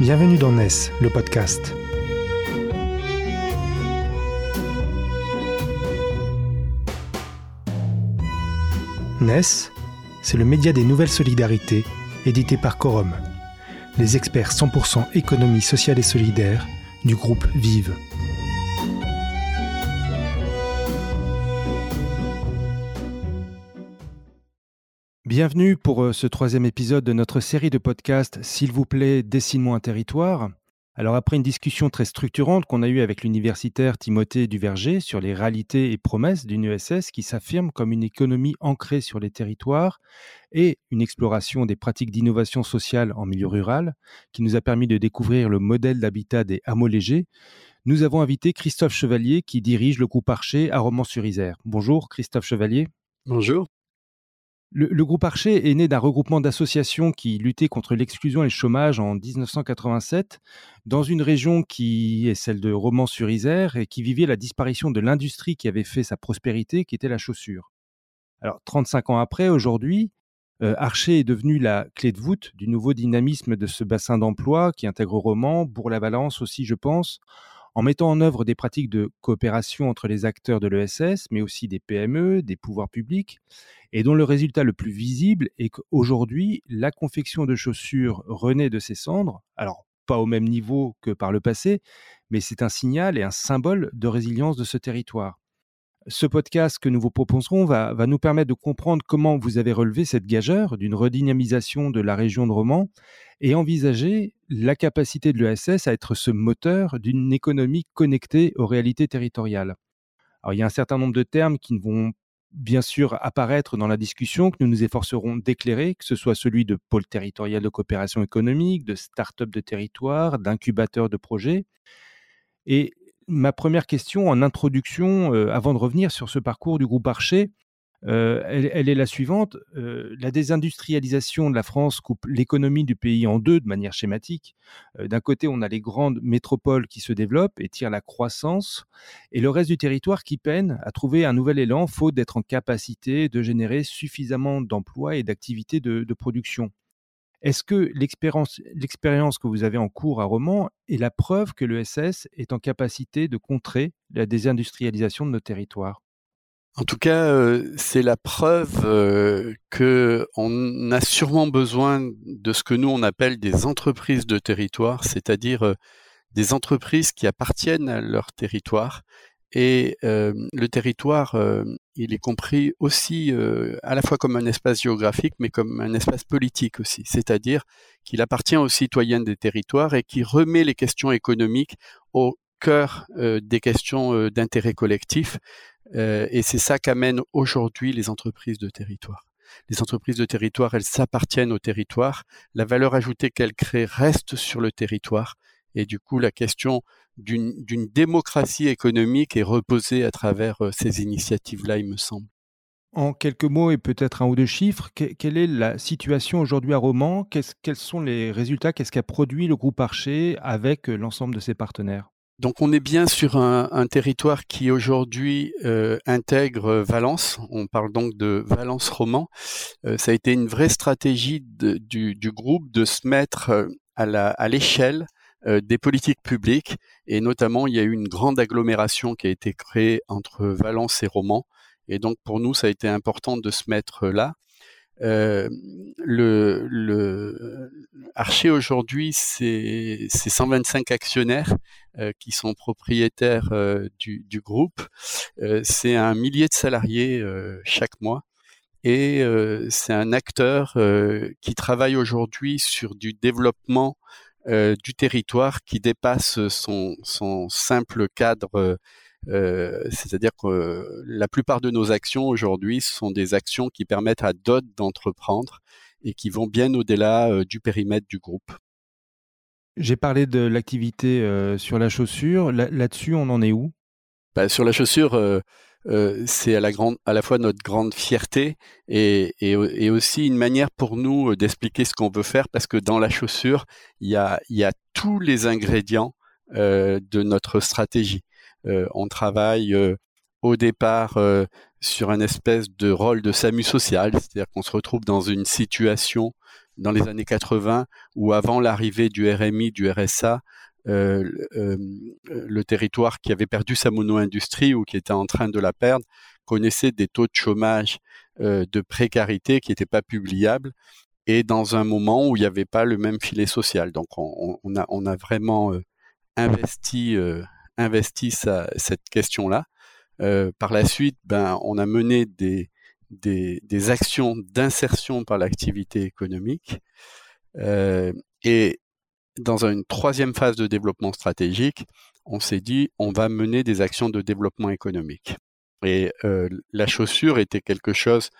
Bienvenue dans NES, le podcast. NES, c'est le média des nouvelles solidarités, édité par Corum, les experts 100% économie sociale et solidaire du groupe Vive. Bienvenue pour euh, ce troisième épisode de notre série de podcasts S'il vous plaît, dessine-moi un territoire. Alors après une discussion très structurante qu'on a eue avec l'universitaire Timothée Duverger sur les réalités et promesses d'une ESS qui s'affirme comme une économie ancrée sur les territoires et une exploration des pratiques d'innovation sociale en milieu rural qui nous a permis de découvrir le modèle d'habitat des hameaux légers, nous avons invité Christophe Chevalier qui dirige le groupe Archer à Romans-sur-Isère. Bonjour Christophe Chevalier. Bonjour. Le, groupe Archer est né d'un regroupement d'associations qui luttaient contre l'exclusion et le chômage en 1987 dans une région qui est celle de Romans-sur-Isère et qui vivait la disparition de l'industrie qui avait fait sa prospérité, qui était la chaussure. Alors 35 ans après, aujourd'hui, euh, Archer est devenu la clé de voûte du nouveau dynamisme de ce bassin d'emploi qui intègre Romans, Bourg-la-Valence aussi, je pense, en mettant en œuvre des pratiques de coopération entre les acteurs de l'ESS, mais aussi des PME, des pouvoirs publics, et dont le résultat le plus visible est qu'aujourd'hui, la confection de chaussures renaît de ses cendres, alors pas au même niveau que par le passé, mais c'est un signal et un symbole de résilience de ce territoire. Ce podcast que nous vous proposerons va, va, nous permettre de comprendre comment vous avez relevé cette gageure d'une redynamisation de la région de Romans et envisager la capacité de l'ESS à être ce moteur d'une économie connectée aux réalités territoriales. Il y a un certain nombre de termes qui vont bien sûr apparaître dans la discussion que nous nous efforcerons d'éclairer, que ce soit celui de pôle territorial de coopération économique, de start-up de territoire, d'incubateur de projets. Et ma première question en introduction, euh, avant de revenir sur ce parcours du groupe Archer, elle, est la suivante. La désindustrialisation de la France coupe l'économie du pays en deux de manière schématique. D'un côté, on a les grandes métropoles qui se développent et tirent la croissance, et le reste du territoire qui peine à trouver un nouvel élan, faute d'être en capacité de générer suffisamment d'emplois et d'activités de production. Est-ce que l'expérience que vous avez en cours à Romans est la preuve que l'ESS est en capacité de contrer la désindustrialisation de nos territoires? En tout cas, euh, c'est la preuve euh, qu'on a sûrement besoin de ce que nous on appelle des entreprises de territoire, c'est-à-dire euh, des entreprises qui appartiennent à leur territoire et le territoire, il est compris aussi à la fois comme un espace géographique, mais comme un espace politique aussi. C'est-à-dire qu'il appartient aux citoyens des territoires et qui remet les questions économiques au cœur des questions d'intérêt collectif. Et c'est ça qu'amènent aujourd'hui les entreprises de territoire. Les entreprises de territoire, elles s'appartiennent au territoire. La valeur ajoutée qu'elles créent reste sur le territoire. Et du coup, la question d'une démocratie économique est reposée à travers euh, ces initiatives-là, il me semble. En quelques mots et peut-être un ou deux chiffres, quelle est la situation aujourd'hui à Romans? Quels sont les résultats? Qu'est-ce qu'a produit le groupe Archer avec euh, l'ensemble de ses partenaires? Donc on est bien sur un, territoire qui aujourd'hui euh, intègre Valence. On parle donc de Valence Roman. ça a été une vraie stratégie du, groupe de se mettre à l'échelle euh, des politiques publiques et notamment il y a eu une grande agglomération qui a été créée entre Valence et Romans et donc pour nous ça a été important de se mettre là. Euh, le, le Archer aujourd'hui, c'est 125 actionnaires euh, qui sont propriétaires euh, du, du, groupe. Euh, c'est un millier de salariés chaque mois. Et c'est un acteur qui travaille aujourd'hui sur du développement euh, du territoire qui dépasse son, son simple cadre. Euh, c'est-à-dire que la plupart de nos actions aujourd'hui sont des actions qui permettent à d'autres d'entreprendre et qui vont bien au-delà euh, du périmètre du groupe. J'ai parlé de l'activité sur la chaussure. Là-dessus, on en est où? Bah, Sur la chaussure, euh, c'est à la grande, à la fois notre grande fierté et, et, aussi une manière pour nous euh, d'expliquer ce qu'on veut faire parce que dans la chaussure, il y a, il y a tous les ingrédients euh, de notre stratégie. On travaille au départ sur un espèce de rôle de SAMU social, c'est-à-dire qu'on se retrouve dans une situation dans les années 80 ou avant l'arrivée du RMI, du RSA, euh, euh, le territoire qui avait perdu sa mono-industrie ou qui était en train de la perdre connaissait des taux de chômage, euh, de précarité qui n'étaient pas publiables et dans un moment où il n'y avait pas le même filet social. Donc on a, vraiment investi, investi cette question-là. par la suite, ben, on a mené des, actions d'insertion par l'activité économique. et dans une troisième phase de développement stratégique, on s'est dit on va mener des actions de développement économique. Et euh, la chaussure était quelque chose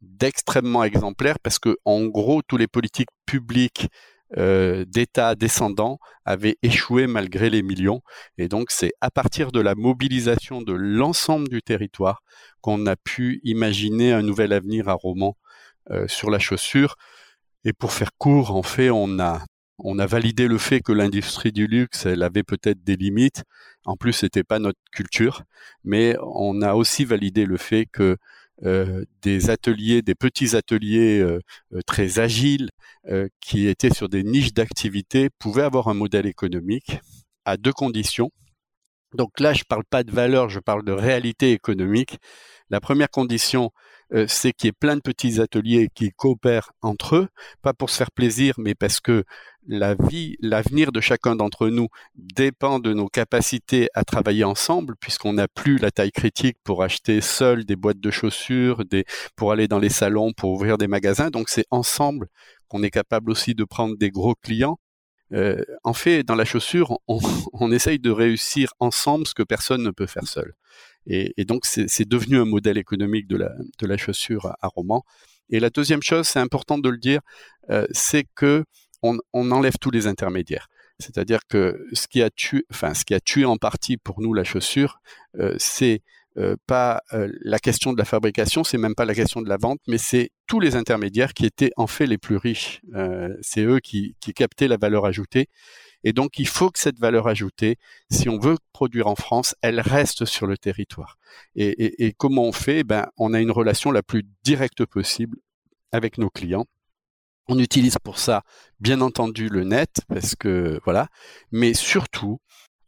d'extrêmement exemplaire parce que en gros tous les politiques publiques euh, d'État descendants avaient échoué malgré les millions. Et donc c'est à partir de la mobilisation de l'ensemble du territoire qu'on a pu imaginer un nouvel avenir à Romans euh, sur la chaussure. Et pour faire court, en fait, on a on a validé le fait que l'industrie du luxe, elle avait peut-être des limites. En plus, c'était pas notre culture, mais on a aussi validé le fait que euh, des ateliers, des petits ateliers euh, euh, très agiles, qui étaient sur des niches d'activité, pouvaient avoir un modèle économique à deux conditions. Donc là, je parle pas de valeur, je parle de réalité économique. La première condition, euh, c'est qu'il y ait plein de petits ateliers qui coopèrent entre eux, pas pour se faire plaisir, mais parce que la vie, l'avenir de chacun d'entre nous dépend de nos capacités à travailler ensemble, puisqu'on n'a plus la taille critique pour acheter seul des boîtes de chaussures, pour aller dans les salons, pour ouvrir des magasins. Donc c'est ensemble qu'on est capable aussi de prendre des gros clients. Euh, en fait, dans la chaussure, on essaye de réussir ensemble ce que personne ne peut faire seul. Et, donc, c'est devenu un modèle économique de la, de la chaussure à, à. Et la deuxième chose, c'est important de le dire, euh, c'est que on, on, enlève tous les intermédiaires. C'est-à-dire que ce qui a tué, enfin, ce qui a tué en partie pour nous la chaussure, euh, c'est euh, pas euh, la question de la fabrication, c'est même pas la question de la vente, mais c'est tous les intermédiaires qui étaient en fait les plus riches. Euh, c'est eux qui, qui captaient la valeur ajoutée et donc, il faut que cette valeur ajoutée, si on veut produire en France, elle reste sur le territoire. Et, comment on fait? Ben, on a une relation la plus directe possible avec nos clients. On utilise pour ça, bien entendu, le net, parce que voilà. Mais surtout,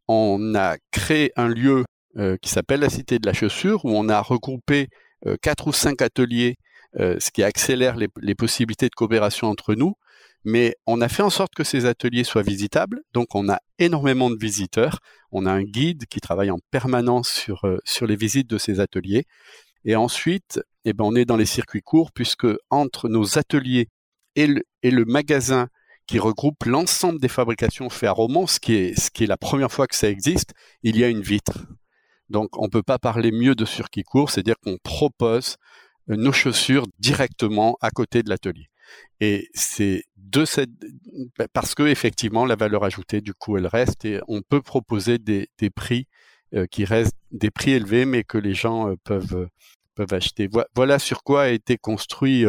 on a créé un lieu euh, qui s'appelle la Cité de la Chaussure, où on a regroupé euh, quatre ou cinq ateliers, euh, ce qui accélère les possibilités de coopération entre nous mais on a fait en sorte que ces ateliers soient visitables. Donc, on a énormément de visiteurs. On a un guide qui travaille en permanence sur, euh, sur les visites de ces ateliers. Et ensuite, eh ben, on est dans les circuits courts puisque entre nos ateliers et le, et le magasin qui regroupe l'ensemble des fabrications faites à Romans, ce qui, est, ce qui est la première fois que ça existe, il y a une vitre. Donc, on ne peut pas parler mieux de circuit court, c'est-à-dire qu'on propose euh, nos chaussures directement à côté de l'atelier. Et c'est de cette bah, parce que effectivement la valeur ajoutée du coup elle reste et on peut proposer des, prix euh, qui restent des prix élevés mais que les gens euh, peuvent euh, peuvent acheter. Voilà sur quoi a été construit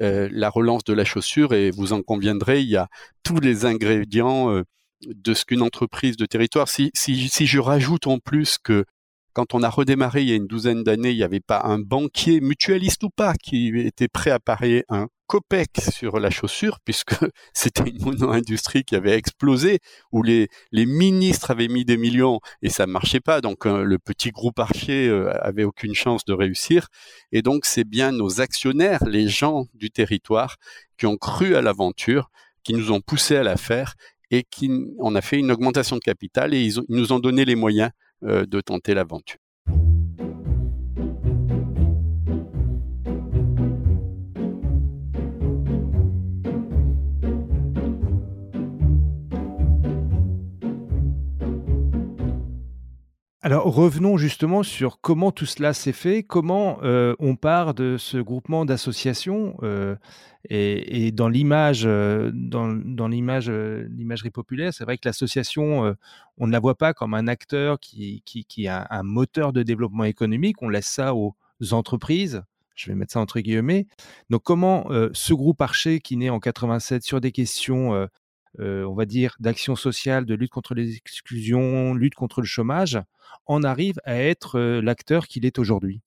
la relance de la chaussure et vous en conviendrez, il y a tous les ingrédients de ce qu'une entreprise de territoire. Si, si, si je rajoute en plus que quand on a redémarré il y a une douzaine d'années, il n'y avait pas un banquier, mutualiste ou pas, qui était prêt à parier un copec sur la chaussure, puisque c'était une mono-industrie qui avait explosé, où les, ministres avaient mis des millions et ça ne marchait pas. Donc euh, le petit groupe Archer euh, avait aucune chance de réussir. Et donc c'est bien nos actionnaires, les gens du territoire, qui ont cru à l'aventure, qui nous ont poussé à la faire et qui on a fait une augmentation de capital et ils nous ont donné les moyens euh, de tenter l'aventure. Alors revenons justement sur comment tout cela s'est fait, comment euh, on part de ce groupement d'associations euh, et, dans l'image, euh, dans, l'image, l'imagerie populaire, c'est vrai que l'association, on ne la voit pas comme un acteur qui, qui, a un moteur de développement économique, on laisse ça aux entreprises. Je vais mettre ça entre guillemets. Donc, comment ce groupe Archer qui naît en 87 sur des questions euh, on va dire, d'action sociale, de lutte contre les exclusions, lutte contre le chômage, en arrive à être euh, l'acteur qu'il est aujourd'hui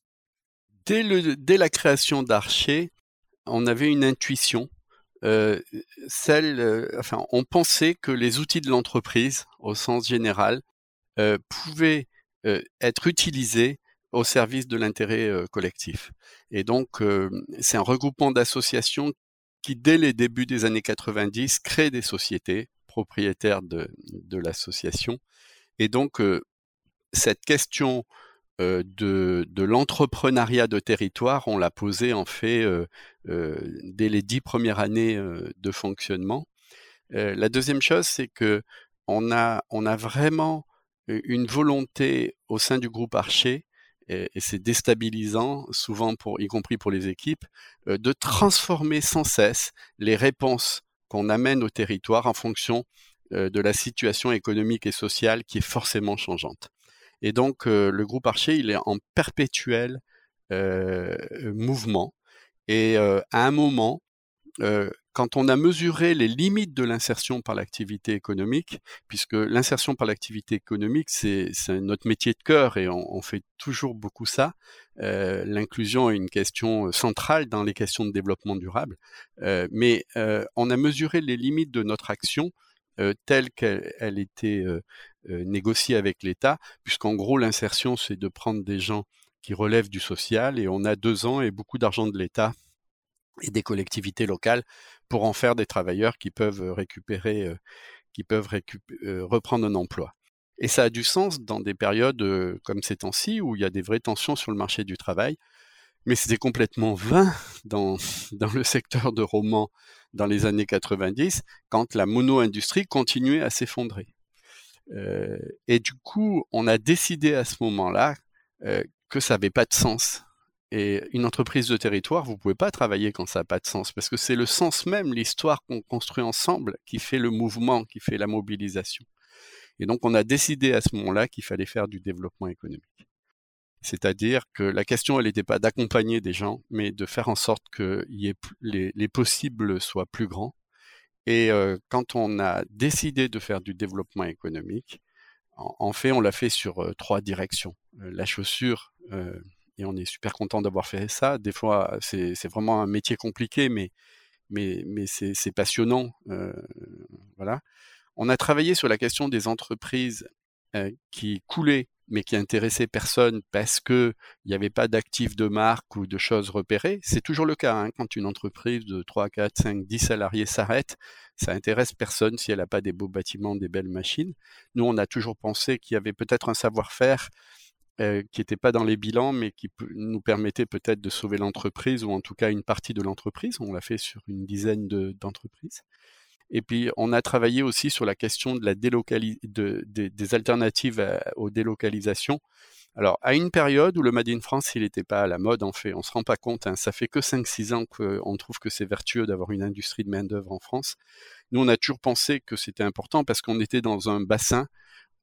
dès, dès, la création d'Archer, on avait une intuition celle, enfin, on pensait que les outils de l'entreprise, au sens général, pouvaient être utilisés au service de l'intérêt collectif. Et donc, c'est un regroupement d'associations qui, dès les débuts des années 90, crée des sociétés propriétaires de, l'association. Et donc, cette question de, de l'entrepreneuriat de territoire, on l'a posée en fait dès les dix premières années de fonctionnement. la deuxième chose, c'est que on a, a vraiment une volonté au sein du groupe Archer et, c'est déstabilisant, souvent pour, y compris pour les équipes, euh, de transformer sans cesse les réponses qu'on amène au territoire en fonction euh, de la situation économique et sociale qui est forcément changeante. Et donc, euh, le groupe Archer, il est en perpétuel mouvement. Et à un moment, quand on a mesuré les limites de l'insertion par l'activité économique, puisque l'insertion par l'activité économique, c'est notre métier de cœur et on, fait toujours beaucoup ça, euh, l'inclusion est une question centrale dans les questions de développement durable, euh, mais euh, on a mesuré les limites de notre action telle qu'elle était négociée avec l'État, puisqu'en gros l'insertion, c'est de prendre des gens qui relèvent du social et on a deux ans et beaucoup d'argent de l'État et des collectivités locales pour en faire des travailleurs qui peuvent récupérer, qui peuvent reprendre un emploi. Et ça a du sens dans des périodes comme ces temps-ci où il y a des vraies tensions sur le marché du travail. Mais c'était complètement vain dans, dans le secteur de romans dans les années 90 quand la mono-industrie continuait à s'effondrer. Euh, et du coup, on a décidé à ce moment-là euh, que ça n'avait pas de sens et une entreprise de territoire, vous pouvez pas travailler quand ça n'a pas de sens, parce que c'est le sens même, l'histoire qu'on construit ensemble, qui fait le mouvement, qui fait la mobilisation. Et donc, on a décidé à ce moment-là qu'il fallait faire du développement économique. C'est-à-dire que la question, elle n'était pas d'accompagner des gens, mais de faire en sorte que les, possibles soient plus grands. Et euh, quand on a décidé de faire du développement économique, en, fait, on l'a fait sur euh, trois directions. Euh, la chaussure, et on est super content d'avoir fait ça. Des fois, c'est vraiment un métier compliqué, mais, mais, c'est passionnant. Voilà. On a travaillé sur la question des entreprises qui coulaient, mais qui intéressaient personne parce qu'il n'y avait pas d'actifs de marque ou de choses repérées. C'est toujours le cas. Hein, quand une entreprise de 3, 4, 5, 10 salariés s'arrête, ça intéresse personne si elle n'a pas des beaux bâtiments, des belles machines. Nous, on a toujours pensé qu'il y avait peut-être un savoir-faire euh, qui n'était pas dans les bilans, mais qui nous permettait peut-être de sauver l'entreprise ou en tout cas une partie de l'entreprise. On l'a fait sur une dizaine d'entreprises. et puis, on a travaillé aussi sur la question de la de, des alternatives aux délocalisations. Alors, à une période où le Made in France, il n'était pas à la mode, en fait, on se rend pas compte, hein, ça fait que 5-6 ans qu'on trouve que c'est vertueux d'avoir une industrie de main-d'œuvre en France. Nous, on a toujours pensé que c'était important parce qu'on était dans un bassin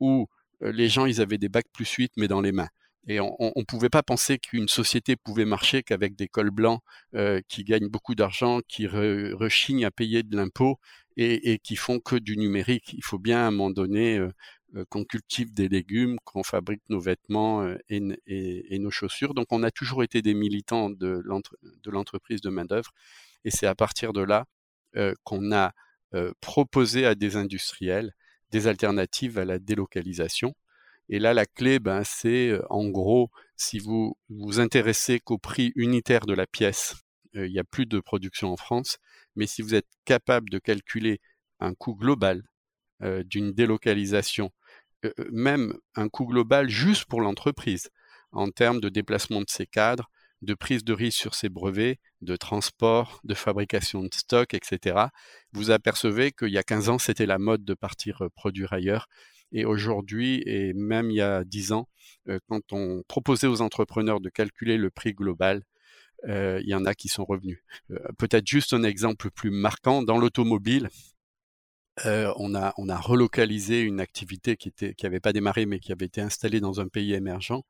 où les gens, ils avaient des bacs plus 8, mais dans les mains. Et on ne pouvait pas penser qu'une société pouvait marcher qu'avec des cols blancs euh, qui gagnent beaucoup d'argent, qui rechignent à payer de l'impôt et, qui font que du numérique. Il faut bien à un moment donné euh, qu'on cultive des légumes, qu'on fabrique nos vêtements et, nos chaussures. Donc on a toujours été des militants de l'entreprise de main-d'œuvre. Et c'est à partir de là qu'on a proposé à des industriels des alternatives à la délocalisation. Et là, la clé, ben, c'est en gros, si vous vous intéressez qu'au prix unitaire de la pièce, il n'y a plus de production en France, mais si vous êtes capable de calculer un coût global d'une délocalisation, même un coût global juste pour l'entreprise, en termes de déplacement de ses cadres, de prise de risque sur ses brevets, de transport, de fabrication de stock, etc., vous apercevez qu'il y a 15 ans, c'était la mode de partir produire ailleurs. Et aujourd'hui, et même il y a 10 ans, quand on proposait aux entrepreneurs de calculer le prix global, il y en a qui sont revenus. Peut-être juste un exemple plus marquant, dans l'automobile, on, a, relocalisé une activité qui n'avait pas démarré mais qui avait été installée dans un pays émergent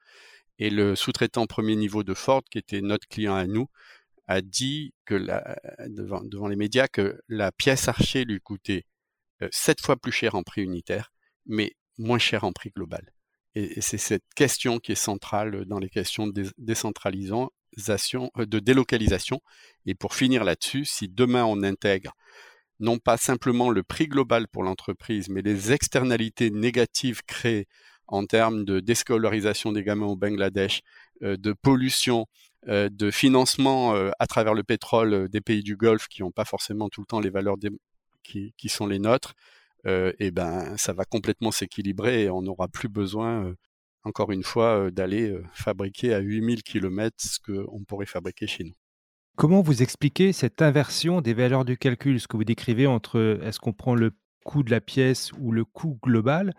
et le sous-traitant premier niveau de Ford, qui était notre client à nous, a dit devant, les médias que la pièce Archer lui coûtait euh, sept fois plus cher en prix unitaire, mais moins cher en prix global. Et, c'est cette question qui est centrale dans les questions décentralisant de délocalisation. Et pour finir là-dessus, si demain on intègre non pas simplement le prix global pour l'entreprise, mais les externalités négatives créées en termes de déscolarisation des gamins au Bangladesh, de pollution, de financement à travers le pétrole des pays du Golfe qui n'ont pas forcément tout le temps les valeurs qui, qui, sont les nôtres, et eh ben ça va complètement s'équilibrer et on n'aura plus besoin, encore une fois, d'aller fabriquer à 8000 km ce qu'on pourrait fabriquer chez nous. Comment vous expliquez cette inversion des valeurs du calcul, ce que vous décrivez entre est-ce qu'on prend le coût de la pièce ou le coût global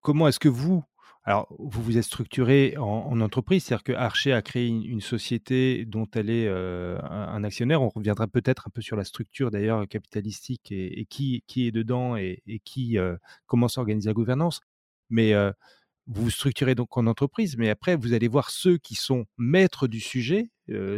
Comment est-ce que vous, alors, vous vous êtes structuré en, entreprise, c'est-à-dire que Archer a créé une, société dont elle est euh, un, actionnaire. On reviendra peut-être un peu sur la structure d'ailleurs capitalistique et, qui, qui, est dedans et, qui euh, comment s'organise la gouvernance. Mais euh, vous vous structurez donc en entreprise, mais après vous allez voir ceux qui sont maîtres du sujet,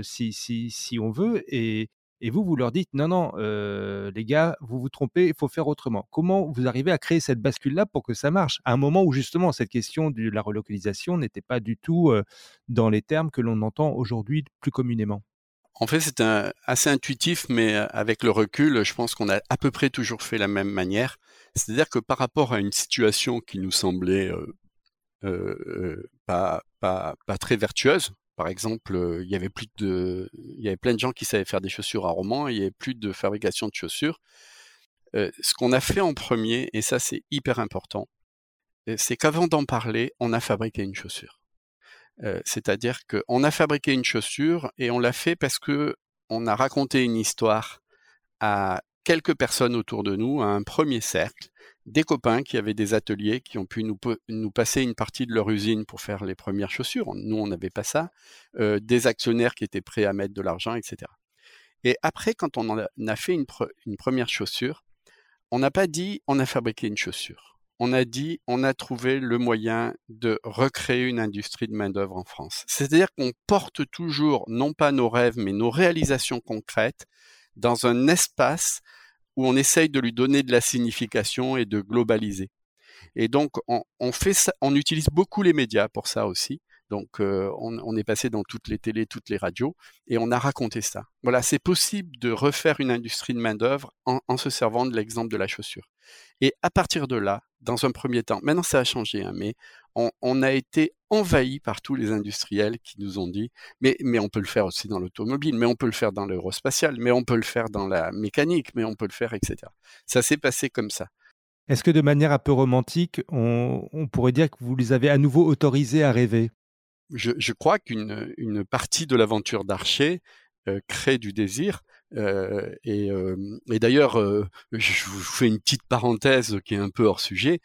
si, si, si on veut, et, et vous, vous leur dites non, non, euh, les gars, vous vous trompez, il faut faire autrement. Comment vous arrivez à créer cette bascule-là pour que ça marche? À un moment où justement cette question de la relocalisation n'était pas du tout euh, dans les termes que l'on entend aujourd'hui plus communément? En fait, c'est assez intuitif, mais euh, avec le recul, je pense qu'on a à peu près toujours fait la même manière. C'est-à-dire que par rapport à une situation qui nous semblait pas, très vertueuse, par exemple, il y avait plein de gens qui savaient faire des chaussures à Romans, il y avait plus de fabrication de chaussures. ce qu'on a fait en premier, et ça c'est hyper important, c'est qu'avant d'en parler, on a fabriqué une chaussure. C'est-à-dire qu'on a fabriqué une chaussure et on l'a fait parce que on a raconté une histoire à quelques personnes autour de nous, à un premier cercle, des copains qui avaient des ateliers, qui ont pu nous, nous, passer une partie de leur usine pour faire les premières chaussures. Nous, on n'avait pas ça. Euh, des actionnaires qui étaient prêts à mettre de l'argent, etc. Et après, quand on a fait une, une première chaussure, on n'a pas dit on a fabriqué une chaussure. On a dit on a trouvé le moyen de recréer une industrie de main-d'œuvre en France. C'est-à-dire qu'on porte toujours, non pas nos rêves, mais nos réalisations concrètes dans un espace où on essaye de lui donner de la signification et de globaliser. Et donc, on, fait on utilise beaucoup les médias pour ça aussi. Donc, euh, on, est passé dans toutes les télés, toutes les radios, et on a raconté ça. Voilà, c'est possible de refaire une industrie de main-d'œuvre en, en, se servant de l'exemple de la chaussure. Et à partir de là, dans un premier temps, maintenant ça a changé, hein, mais on, a été envahi par tous les industriels qui nous ont dit mais, mais on peut le faire aussi dans l'automobile, mais on peut le faire dans l'aérospatial, mais on peut le faire dans la mécanique, mais on peut le faire, etc. Ça s'est passé comme ça. Est-ce que de manière un peu romantique, on, pourrait dire que vous les avez à nouveau autorisés à rêver? Je, crois qu'une une partie de l'aventure d'Archer euh, crée du désir, euh, et, et d'ailleurs, je vous fais une petite parenthèse qui est un peu hors sujet.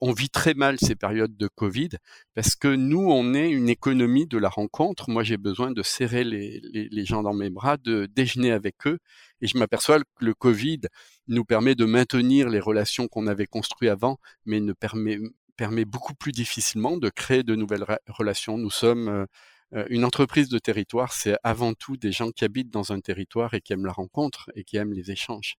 on vit très mal ces périodes de Covid parce que nous, on est une économie de la rencontre. Moi, j'ai besoin de serrer les, gens dans mes bras, de déjeuner avec eux, et je m'aperçois que le Covid nous permet de maintenir les relations qu'on avait construites avant, mais ne permet permet beaucoup plus difficilement de créer de nouvelles relations. Nous sommes euh, une entreprise de territoire, c'est avant tout des gens qui habitent dans un territoire et qui aiment la rencontre et qui aiment les échanges.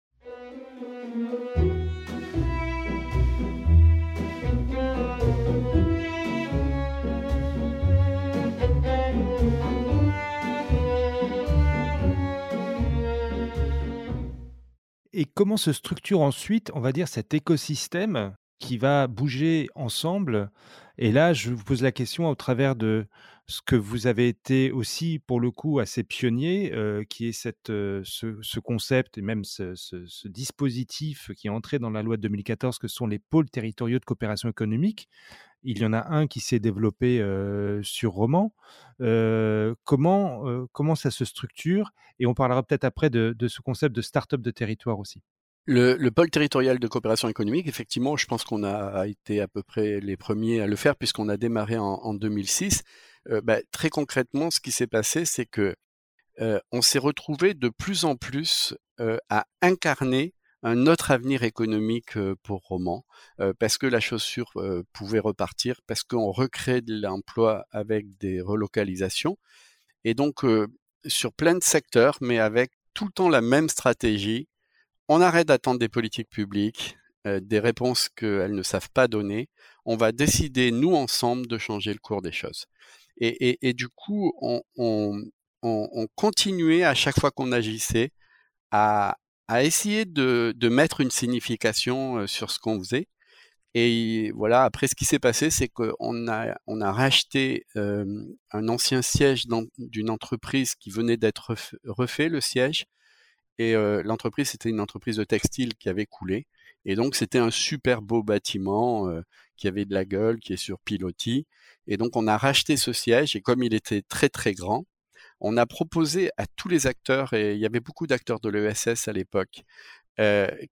Et comment se structure ensuite, on va dire, cet écosystème qui va bouger ensemble Et là, je vous pose la question au travers de ce que vous avez été aussi, pour le coup, assez pionnier, euh, qui est cette, euh, ce, concept et même ce, dispositif qui est entré dans la loi de 2014, que sont les pôles territoriaux de coopération économique. Il y en a un qui s'est développé euh, sur Roman. comment, comment ça se structure? Et on parlera peut-être après de, ce concept de start-up de territoire aussi. Le, pôle territorial de coopération économique, effectivement, je pense qu'on a été à peu près les premiers à le faire puisqu'on a démarré en, en 2006. Euh, bah, très concrètement, ce qui s'est passé, c'est que euh, on s'est retrouvé de plus en plus euh, à incarner un autre avenir économique pour Roman, parce que la chaussure pouvait repartir, parce qu'on recrée de l'emploi avec des relocalisations, et donc sur plein de secteurs, mais avec tout le temps la même stratégie. On arrête d'attendre des politiques publiques, des réponses qu'elles ne savent pas donner. On va décider, nous ensemble, de changer le cours des choses. Et, du coup, on, on, on, continuait à chaque fois qu'on agissait à, essayer de, mettre une signification sur ce qu'on faisait. Et voilà, après ce qui s'est passé, c'est qu'on a, racheté un ancien siège d'une entreprise qui venait d'être refait, le siège. Et l'entreprise, c'était une entreprise de textile qui avait coulé. Et donc, c'était un super beau bâtiment qui avait de la gueule, qui est sur pilotis. Et donc, on a racheté ce siège. Et comme il était très, très grand, on a proposé à tous les acteurs, et il y avait beaucoup d'acteurs de l'ESS à l'époque,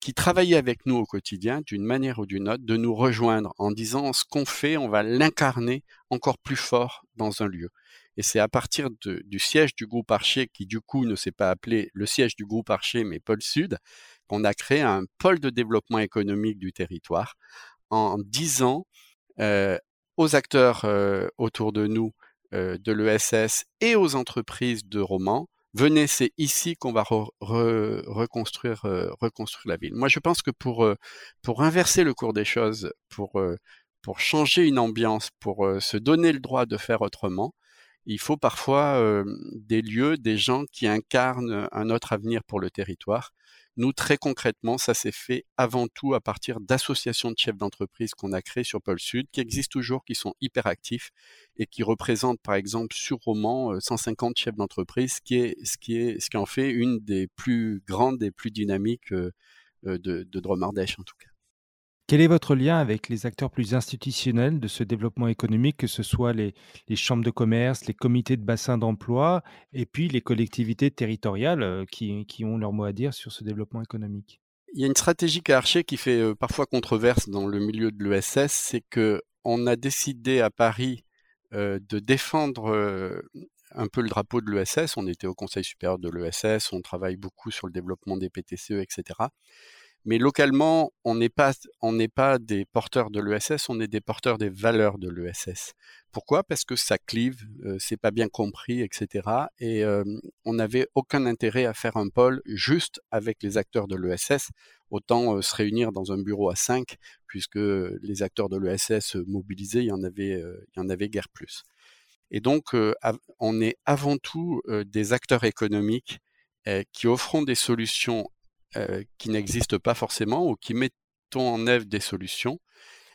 qui travaillaient avec nous au quotidien, d'une manière ou d'une autre, de nous rejoindre en disant ce qu'on fait, on va l'incarner encore plus fort dans un lieu. Et c'est à partir du siège du groupe Archer, qui du coup ne s'est pas appelé le siège du groupe Archer, mais Pôle Sud, qu'on a créé un pôle de développement économique du territoire en disant euh, aux acteurs euh, autour de nous euh, de l'ESS et aux entreprises de romans, venez, c'est ici qu'on va reconstruire, la ville. Moi, je pense que pour, inverser le cours des choses, pour changer une ambiance, pour se donner le droit de faire autrement, il faut parfois des lieux, des gens qui incarnent un autre avenir pour le territoire. Nous, très concrètement, ça s'est fait avant tout à partir d'associations de chefs d'entreprise qu'on a créées sur Pôle Sud, qui existent toujours, qui sont hyper actifs et qui représentent, par exemple, sur Roman, 150 euh, chefs d'entreprise, ce qui est, en fait une des plus grandes et plus dynamiques euh, euh, de, de en tout cas. Quel est votre lien avec les acteurs plus institutionnels de ce développement économique, que ce soit les, chambres de commerce, les comités de bassin d'emploi et puis les collectivités territoriales euh, qui, ont leur mot à dire sur ce développement économique? Il y a une stratégie Archer qui fait euh, parfois controverse dans le milieu de l'ESS, c'est que on a décidé à Paris euh, de défendre un peu le drapeau de l'ESS. On était au Conseil supérieur de l'ESS, on travaille beaucoup sur le développement des PTCE, etc. Mais localement, on n'est pas, pas des porteurs de l'ESS, on est des porteurs des valeurs de l'ESS. Pourquoi? Parce que ça clive, euh, c'est pas bien compris, etc. Et euh, on n'avait aucun intérêt à faire un pôle juste avec les acteurs de l'ESS. Autant euh, se réunir dans un bureau à cinq, puisque les acteurs de l'ESS mobilisés, il y en avait, il y en avait guère plus. Et donc, on est avant tout des acteurs économiques qui offront des solutions euh, qui n'existent pas forcément ou qui mettons en œuvre des solutions.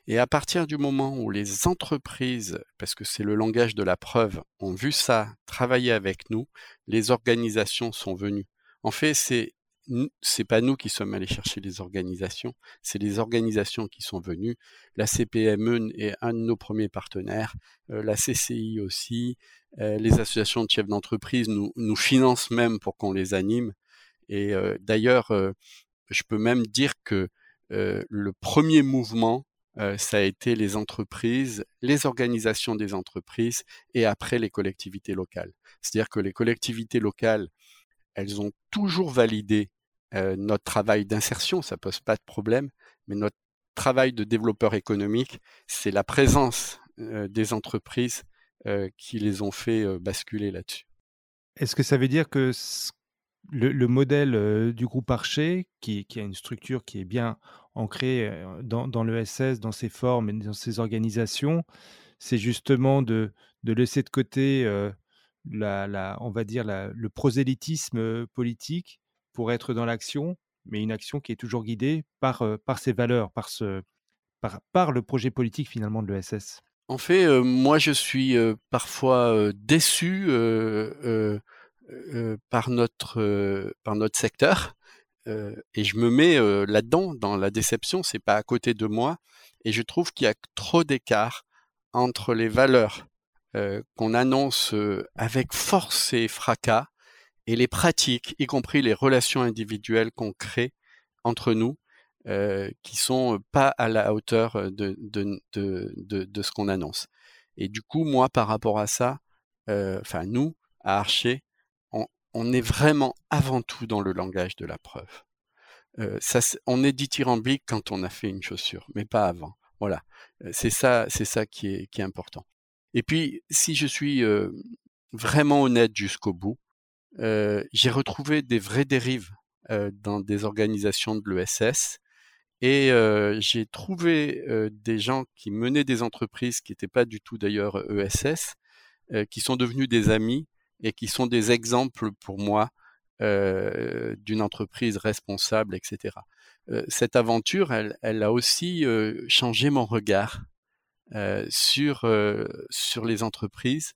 Et à partir du moment où les entreprises, parce que c'est le langage de la preuve, ont vu ça travailler avec nous, les organisations sont venues. En fait, c'est pas nous qui sommes allés chercher les organisations, c'est les organisations qui sont venues. La CPME est un de nos premiers partenaires, euh, la CCI aussi, euh, les associations de chefs d'entreprise nous financent même pour qu'on les anime. Et d'ailleurs, je peux même dire que le premier mouvement, ça a été les entreprises, les organisations des entreprises et après les collectivités locales. C'est-à-dire que les collectivités locales, elles ont toujours validé notre travail d'insertion, ça pose pas de problème, mais notre travail de développeur économique, c'est la présence des entreprises qui les ont fait basculer là-dessus. Est-ce que ça veut dire que le, modèle du groupe Archer, qui, a une structure qui est bien ancrée dans, dans l'ESS, dans ses formes et dans ses organisations, c'est justement de, laisser de côté la, on va dire le prosélytisme politique pour être dans l'action, mais une action qui est toujours guidée par, ses valeurs, par, par, le projet politique finalement de l'ESS. En fait, moi je suis parfois déçu par notre euh, par notre secteur euh, et je me mets là-dedans dans la déception c'est pas à côté de moi et je trouve qu'il y a trop d'écart entre les valeurs qu'on annonce avec force et fracas et les pratiques, y compris les relations individuelles qu'on crée entre nous, euh, qui sont pas à la hauteur de, de, de, de ce qu'on annonce. Et du coup, moi, par rapport à ça, enfin nous, à Archer, on est vraiment avant tout dans le langage de la preuve. Euh, ça, on est dithyrambique quand on a fait une chaussure, mais pas avant. Voilà, euh, c'est ça, c'est ça qui est, important. Et puis, si je suis euh, vraiment honnête jusqu'au bout, j'ai retrouvé des vraies dérives dans des organisations de l'ESS et j'ai trouvé des gens qui menaient des entreprises qui n'étaient pas du tout d'ailleurs ESS, qui sont devenus des amis et qui sont des exemples pour moi d'une entreprise responsable, etc. cette aventure, elle, elle, a aussi changé mon regard sur, sur les entreprises.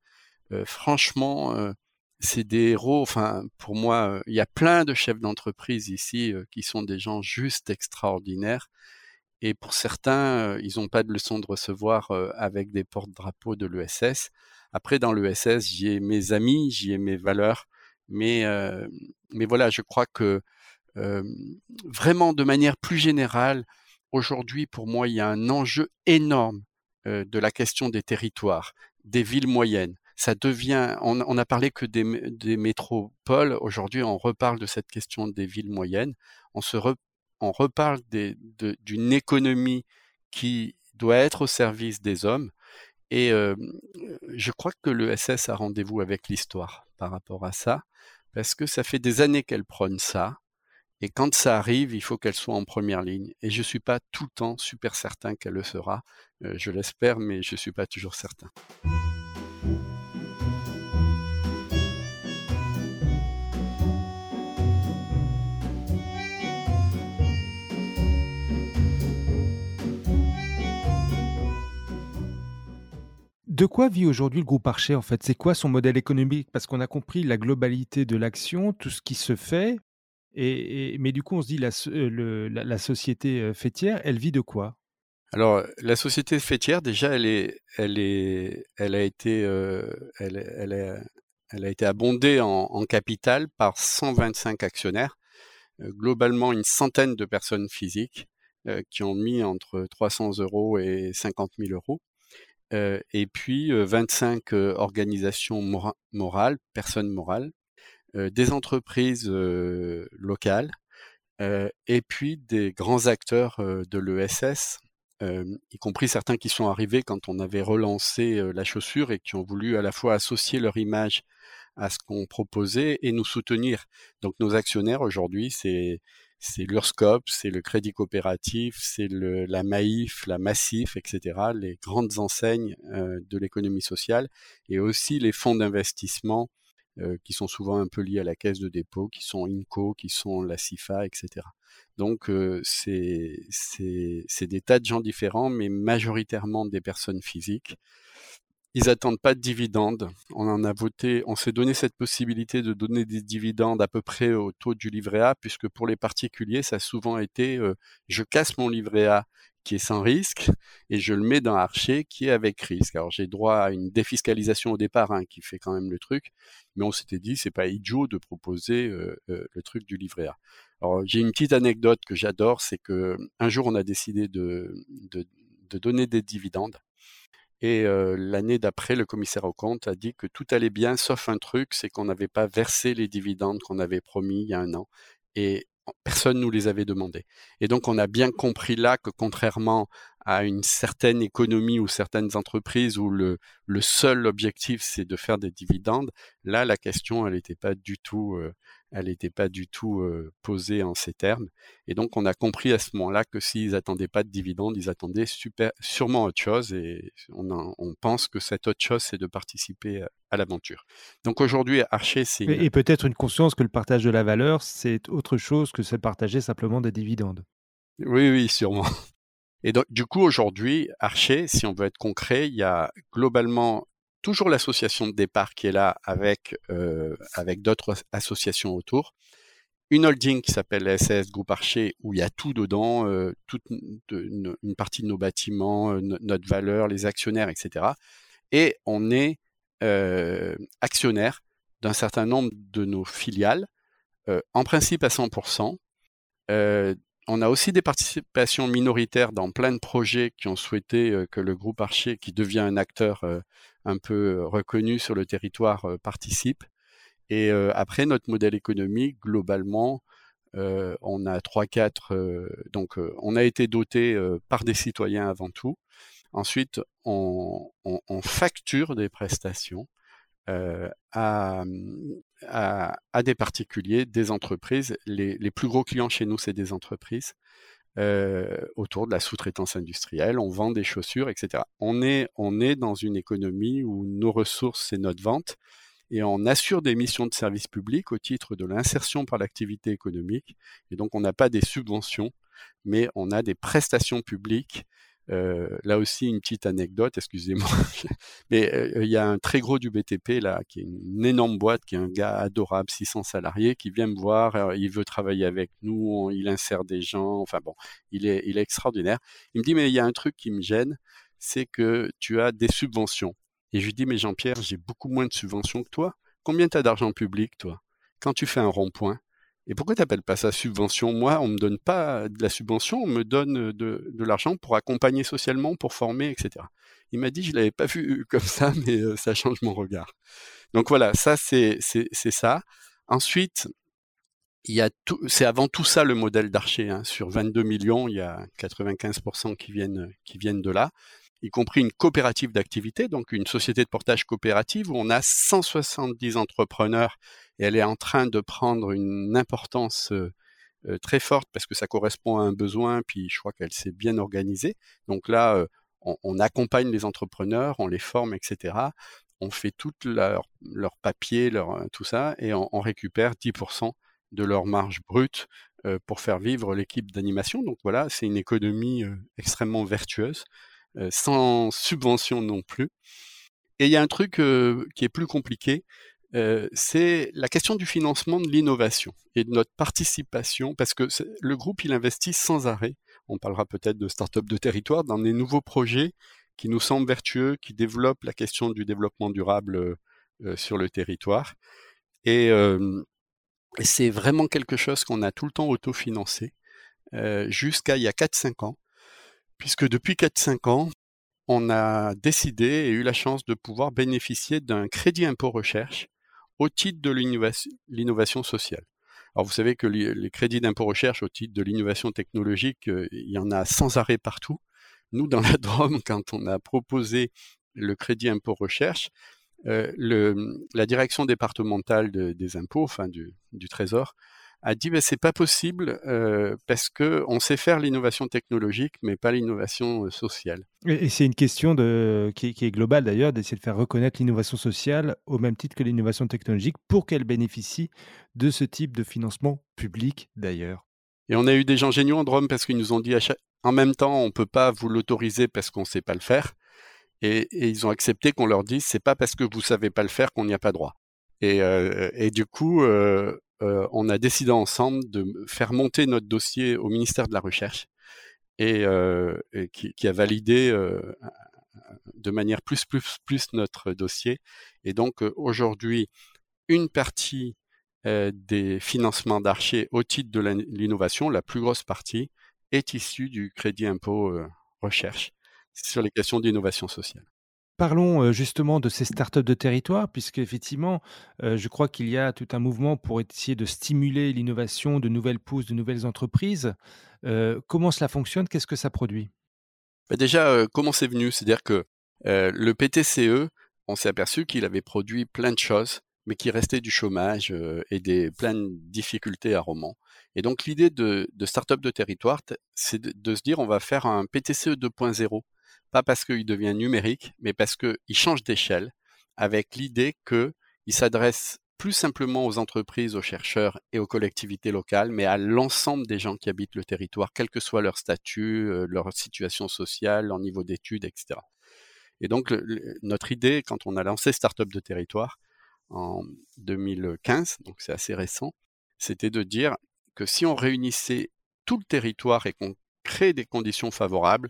franchement, c'est des héros. Enfin, pour moi, il y a plein de chefs d'entreprise ici qui sont des gens juste extraordinaires. Et pour certains, ils n'ont pas de leçon de recevoir avec des porte-drapeaux de l'ESS. Après, dans l'ESS, j'y ai mes amis, j'y ai mes valeurs. Mais, mais voilà, je crois que vraiment, de manière plus générale, aujourd'hui, pour moi, il y a un enjeu énorme de la question des territoires, des villes moyennes ça devient, on, n'a parlé que des, métropoles. Aujourd'hui, on reparle de cette question des villes moyennes. On se on reparle d'une économie qui doit être au service des hommes. Et je crois que le SS a rendez-vous avec l'histoire par rapport à ça, parce que ça fait des années qu'elle prône ça. Et quand ça arrive, il faut qu'elle soit en première ligne. Et je ne suis pas tout le temps super certain qu'elle le sera. je l'espère, mais je ne suis pas toujours certain. De quoi vit aujourd'hui le groupe Archer en fait? C'est quoi son modèle économique? Parce qu'on a compris la globalité de l'action, tout ce qui se fait. Et, mais du coup, on se dit la, euh, société euh, fêtière, elle vit de quoi? Alors, la société fêtière, déjà, elle est, a été, euh, elle, elle, a été abondée en, capital par 125 actionnaires, globalement une centaine de personnes physiques qui ont mis entre 300 euros et 50 000 euros et puis 25 organisations morales, personnes morales, des entreprises locales, et puis des grands acteurs de l'ESS, y compris certains qui sont arrivés quand on avait relancé la chaussure et qui ont voulu à la fois associer leur image à ce qu'on proposait et nous soutenir. Donc nos actionnaires aujourd'hui, c'est c'est l'URSCOP, c'est le Crédit Coopératif, c'est la Maïf, la Massif, etc., les grandes enseignes euh, de l'économie sociale, et aussi les fonds d'investissement euh, qui sont souvent un peu liés à la caisse de dépôt, qui sont INCO, qui sont la CIFA, etc. Donc euh, c'est des tas de gens différents, mais majoritairement des personnes physiques ils attendent pas de dividendes. On en a voté, on s'est donné cette possibilité de donner des dividendes à peu près au taux du livret A, puisque pour les particuliers, ça a souvent été euh, je casse mon livret A qui est sans risque et je le mets dans Archer qui est avec risque. Alors j'ai droit à une défiscalisation au départ hein, qui fait quand même le truc, mais on s'était dit c'est pas idiot de proposer euh, euh, le truc du livret A. Alors j'ai une petite anecdote que j'adore, c'est que un jour on a décidé de, de, de donner des dividendes et l'année d'après, le commissaire au compte a dit que tout allait bien, sauf un truc, c'est qu'on n'avait pas versé les dividendes qu'on avait promis il y a un an. Et personne nous les avait demandés. Et donc, on a bien compris là que contrairement à une certaine économie ou certaines entreprises où le seul objectif c'est de faire des dividendes, là la question elle n'était pas du tout elle n'était pas du tout posée en ces termes. Et donc, on a compris à ce moment-là que s'ils n'attendaient pas de dividendes, ils attendaient super, sûrement autre chose. Et on, pense que cette autre chose, c'est de participer à, l'aventure. Donc aujourd'hui, Archer, c'est... Et, peut-être une conscience que le partage de la valeur, c'est autre chose que de partager simplement des dividendes. Oui, oui, sûrement. Et donc, du coup, aujourd'hui, Archer, si on veut être concret, il y a globalement toujours l'association de départ qui est là avec, euh, avec d'autres associations autour. Une holding qui s'appelle SS Groupe Archer où il y a tout dedans, euh, toute une, partie de nos bâtiments, euh, notre valeur, les actionnaires, etc. Et on est actionnaire d'un certain nombre de nos filiales, en principe à 100%. On a aussi des participations minoritaires dans plein de projets qui ont souhaité que le groupe Archer, qui devient un acteur un peu reconnus sur le territoire participent. Et après, notre modèle économique, globalement, on a 3-4, donc on a été doté par des citoyens avant tout. Ensuite, on, facture des prestations à, à, des particuliers, des entreprises. Les, les plus gros clients chez nous, c'est des entreprises. Euh, autour de la sous-traitance industrielle, on vend des chaussures, etc. On est, on est dans une économie où nos ressources, c'est notre vente. et on assure des missions de service public au titre de l'insertion par l'activité économique. Et donc, on n'a pas des subventions, mais on a des prestations publiques là aussi, une petite anecdote, excusez-moi, mais il y a un très gros du BTP là, qui est une énorme boîte, qui est un gars adorable, 600 salariés, qui vient me voir, il veut travailler avec nous, il insère des gens, enfin bon, il est, il est extraordinaire. Il me dit, mais il y a un truc qui me gêne, c'est que tu as des subventions. Et je lui dis, mais Jean-Pierre, j'ai beaucoup moins de subventions que toi. Combien tu as d'argent public, toi? Quand tu fais un rond-point, et pourquoi tu n'appelles pas ça subvention? Moi, on ne me donne pas de la subvention, on me donne de, l'argent pour accompagner socialement, pour former, etc. Il m'a dit, je ne l'avais pas vu comme ça, mais euh, ça change mon regard. Donc voilà, ça c'est ça. Ensuite, il y a tout, c'est avant tout ça le modèle d'Archer. Hein. Sur 22 millions, il y a 95% qui viennent, qui viennent de là, y compris une coopérative d'activité, donc une société de portage coopérative où on a 170 entrepreneurs elle est en train de prendre une importance très forte parce que ça correspond à un besoin, puis je crois qu'elle s'est bien organisée. Donc là, on, accompagne les entrepreneurs, on les forme, etc. On fait tout leur, leur papier, leur, tout ça, et on, récupère 10% de leur marge brute pour faire vivre l'équipe d'animation. Donc voilà, c'est une économie extrêmement vertueuse, sans subvention non plus. Et il y a un truc qui est plus compliqué, euh, c'est la question du financement de l'innovation et de notre participation, parce que le groupe, il investit sans arrêt. On parlera peut-être de start-up de territoire dans des nouveaux projets qui nous semblent vertueux, qui développent la question du développement durable euh, euh, sur le territoire. Et, c'est vraiment quelque chose qu'on a tout le temps autofinancé jusqu'à il y a 4-5 ans, puisque depuis 4-5 ans, on a décidé et eu la chance de pouvoir bénéficier d'un crédit impôt recherche au titre de l'innovation sociale. Alors vous savez que les, crédits d'impôt recherche au titre de l'innovation technologique, euh, il y en a sans arrêt partout. Nous, dans la Drôme, quand on a proposé le crédit impôt recherche, euh, la direction départementale des impôts, enfin du, du Trésor, a dit ben, c'est pas possible euh, parce que on sait faire l'innovation technologique mais pas l'innovation euh, sociale. Et, c'est une question de, qui, est globale d'ailleurs d'essayer de faire reconnaître l'innovation sociale au même titre que l'innovation technologique pour qu'elle bénéficie de ce type de financement public d'ailleurs. Et on a eu des gens géniaux en Drôme parce qu'ils nous ont dit en même temps on peut pas vous l'autoriser parce qu'on sait pas le faire et, ils ont accepté qu'on leur dise c'est pas parce que vous savez pas le faire qu'on n'y a pas droit. Et, euh, et du coup, euh, euh, on a décidé ensemble de faire monter notre dossier au ministère de la Recherche et, euh, qui, a validé euh, de manière plus plus plus notre dossier. Et donc aujourd'hui, une partie des financements d'Archer au titre de l'innovation, la plus grosse partie, est issue du crédit impôt recherche sur les questions d'innovation sociale. Parlons justement de ces startups de territoire, puisque effectivement, je crois qu'il y a tout un mouvement pour essayer de stimuler l'innovation, de nouvelles pousses, de nouvelles entreprises. comment cela fonctionne? Qu'est-ce que ça produit? Bah, Déjà, comment c'est venu? C'est-à-dire que le PTCE, on s'est aperçu qu'il avait produit plein de choses, mais qu'il restait du chômage et des plein de difficultés à Romans. Et donc l'idée de, de startup de territoire, c'est de, de se dire on va faire un PTCE 2.0 pas parce qu'il devient numérique, mais parce qu'il change d'échelle, avec l'idée qu'il s'adresse plus simplement aux entreprises, aux chercheurs et aux collectivités locales, mais à l'ensemble des gens qui habitent le territoire, quel que soit leur statut, euh, leur situation sociale, leur niveau d'études, etc. Et donc, notre idée, quand on a lancé Startup de territoire en 2015, donc c'est assez récent, c'était de dire que si on réunissait tout le territoire et qu'on crée des conditions favorables,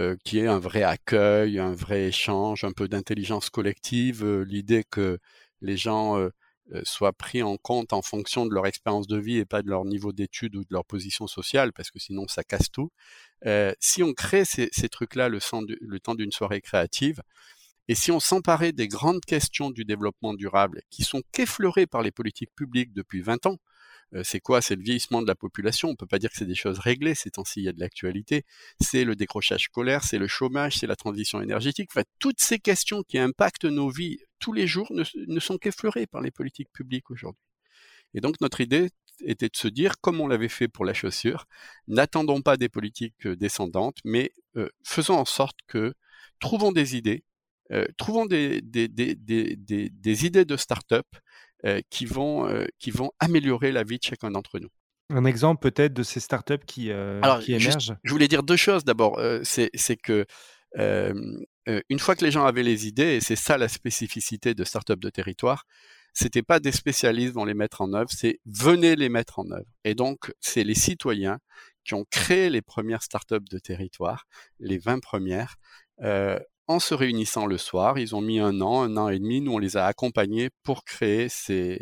euh, qui est un vrai accueil, un vrai échange, un peu d'intelligence collective, euh, l'idée que les gens euh, soient pris en compte en fonction de leur expérience de vie et pas de leur niveau d'études ou de leur position sociale, parce que sinon ça casse tout. si on crée ces, trucs-là le, le temps d'une soirée créative, et si on s'emparait des grandes questions du développement durable qui sont qu'effleurées par les politiques publiques depuis 20 ans, c'est quoi? C'est le vieillissement de la population. On peut pas dire que c'est des choses réglées ces temps-ci. Il y a de l'actualité. C'est le décrochage scolaire, c'est le chômage, c'est la transition énergétique. Enfin, toutes ces questions qui impactent nos vies tous les jours ne, sont qu'effleurées par les politiques publiques aujourd'hui. Et donc notre idée était de se dire, comme on l'avait fait pour la chaussure, n'attendons pas des politiques descendantes, mais faisons en sorte que trouvons des idées trouvons des, idées de start-up qui, vont, qui vont améliorer la vie de chacun d'entre nous. Un exemple peut-être de ces startups qui, qui émergent? Je voulais dire deux choses d'abord. c'est que une fois que les gens avaient les idées, et c'est ça la spécificité de startups de territoire, c'était pas des spécialistes vont les mettre en œuvre, c'est venez les mettre en œuvre. Et donc, c'est les citoyens qui ont créé les premières startups de territoire, les 20 premières, euh, en se réunissant le soir. Ils ont mis un an, un an et demi. Nous, on les a accompagnés pour créer ces,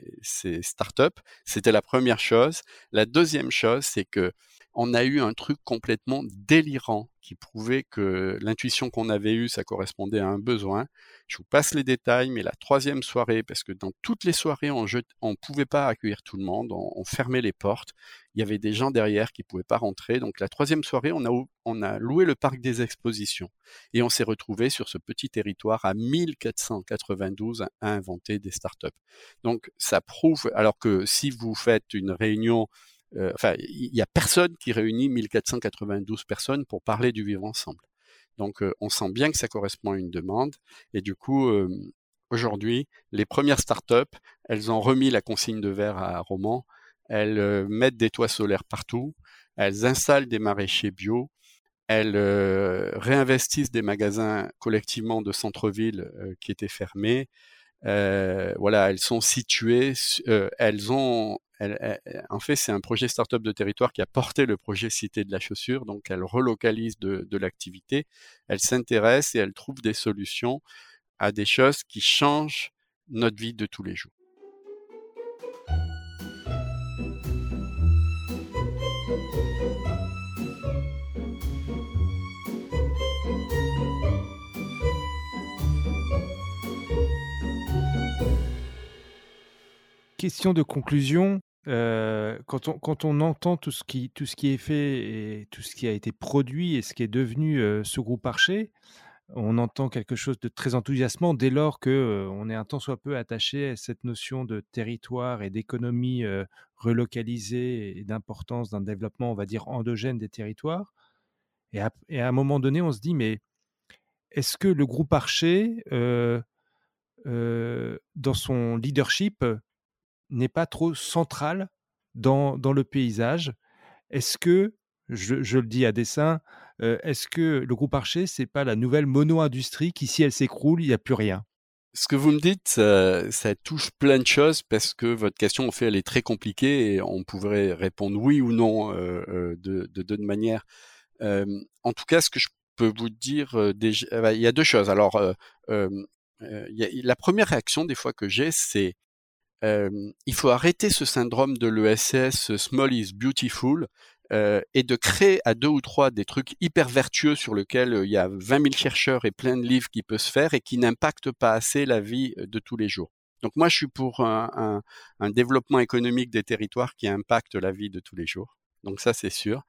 startups. C'était la première chose. La deuxième chose, c'est que on a eu un truc complètement délirant qui prouvait que l'intuition qu'on avait eue, ça correspondait à un besoin. Je vous passe les détails, mais la troisième soirée, parce que dans toutes les soirées, on ne pouvait pas accueillir tout le monde, on, fermait les portes, il y avait des gens derrière qui ne pouvaient pas rentrer. Donc la troisième soirée, on a, loué le parc des expositions et on s'est retrouvé sur ce petit territoire à 1492 à inventer des startups. Donc ça prouve, alors que si vous faites une réunion euh, enfin, il n'y a personne qui réunit 1492 personnes pour parler du vivre ensemble. Donc, euh, on sent bien que ça correspond à une demande. Et du coup, euh, aujourd'hui, les premières startups, elles ont remis la consigne de verre à Romans. Elles mettent des toits solaires partout. Elles installent des maraîchers bio. Elles réinvestissent des magasins collectivement de centre-ville qui étaient fermés. Voilà, elles sont situées, elles ont en fait, c'est un projet startup de territoire qui a porté le projet Cité de la chaussure. Donc, elle relocalise de, l'activité, elle s'intéresse et elle trouve des solutions à des choses qui changent notre vie de tous les jours. Question de conclusion, quand, on, quand on entend tout ce, qui, est fait et tout ce qui a été produit et ce qui est devenu ce groupe Archer, on entend quelque chose de très enthousiasmant dès lors que on est un tant soit peu attaché à cette notion de territoire et d'économie relocalisée et d'importance d'un développement, on va dire, endogène des territoires. Et à, et à, un moment donné, on se dit, mais est-ce que le groupe Archer, dans son leadership, n'est pas trop centrale dans, dans le paysage. Est-ce que, je, je, le dis à dessein, euh, est-ce que le groupe Archer, c'est pas la nouvelle mono-industrie qui, si elle s'écroule, il n'y a plus rien? Ce que vous me dites, ça, touche plein de choses parce que votre question, en fait, elle est très compliquée et on pourrait répondre oui ou non euh, euh de, de deux manières. En tout cas, ce que je peux vous dire, déjà, bah, il y a deux choses. Alors, la première réaction des fois que j'ai, c'est il faut arrêter ce syndrome de l'ESS Small is Beautiful et de créer à deux ou trois des trucs hyper vertueux sur lesquels il y a 20 000 chercheurs et plein de livres qui peuvent se faire et qui n'impactent pas assez la vie de tous les jours. Donc moi, je suis pour un, développement économique des territoires qui impacte la vie de tous les jours. Donc ça, c'est sûr.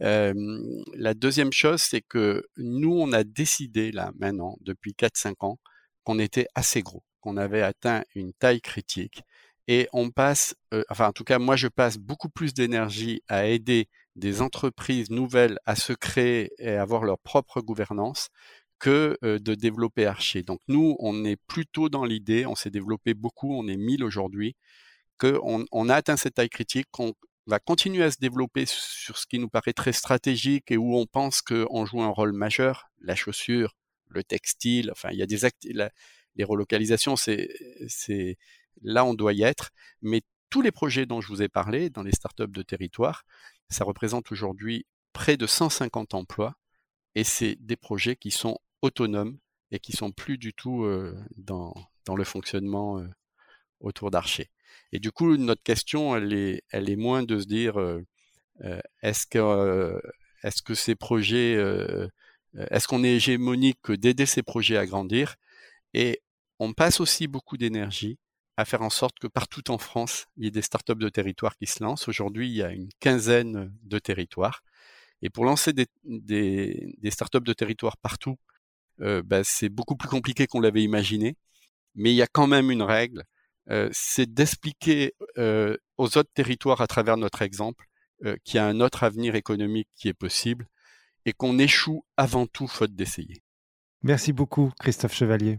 la deuxième chose, c'est que nous, on a décidé là maintenant, depuis 4-5 ans, qu'on était assez gros qu'on avait atteint une taille critique et on passe, euh, enfin en tout cas moi je passe beaucoup plus d'énergie à aider des entreprises nouvelles à se créer et avoir leur propre gouvernance que euh, de développer Archer. Donc nous, on est plutôt dans l'idée, on s'est développé beaucoup, on est 1000 aujourd'hui, qu'on on a atteint cette taille critique, qu'on va continuer à se développer sur ce qui nous paraît très stratégique et où on pense qu'on joue un rôle majeur, la chaussure, le textile, enfin il y a des actes, les relocalisations, c'est là on doit y être. Mais tous les projets dont je vous ai parlé dans les startups de territoire, ça représente aujourd'hui près de 150 emplois et c'est des projets qui sont autonomes et qui sont plus du tout euh, dans, le fonctionnement euh, autour d'Archer. Et du coup, notre question, elle est, moins de se dire euh, est-ce que, est-ce que ces projets, est-ce qu'on est hégémonique d'aider ces projets à grandir on passe aussi beaucoup d'énergie à faire en sorte que partout en France, il y ait des startups de territoire qui se lancent. Aujourd'hui, il y a une quinzaine de territoires. Et pour lancer des, startups de territoire partout, euh, bah, c'est beaucoup plus compliqué qu'on l'avait imaginé. Mais il y a quand même une règle, euh, c'est d'expliquer euh, aux autres territoires à travers notre exemple qu'il y a un autre avenir économique qui est possible et qu'on échoue avant tout faute d'essayer. Merci beaucoup, Christophe Chevalier.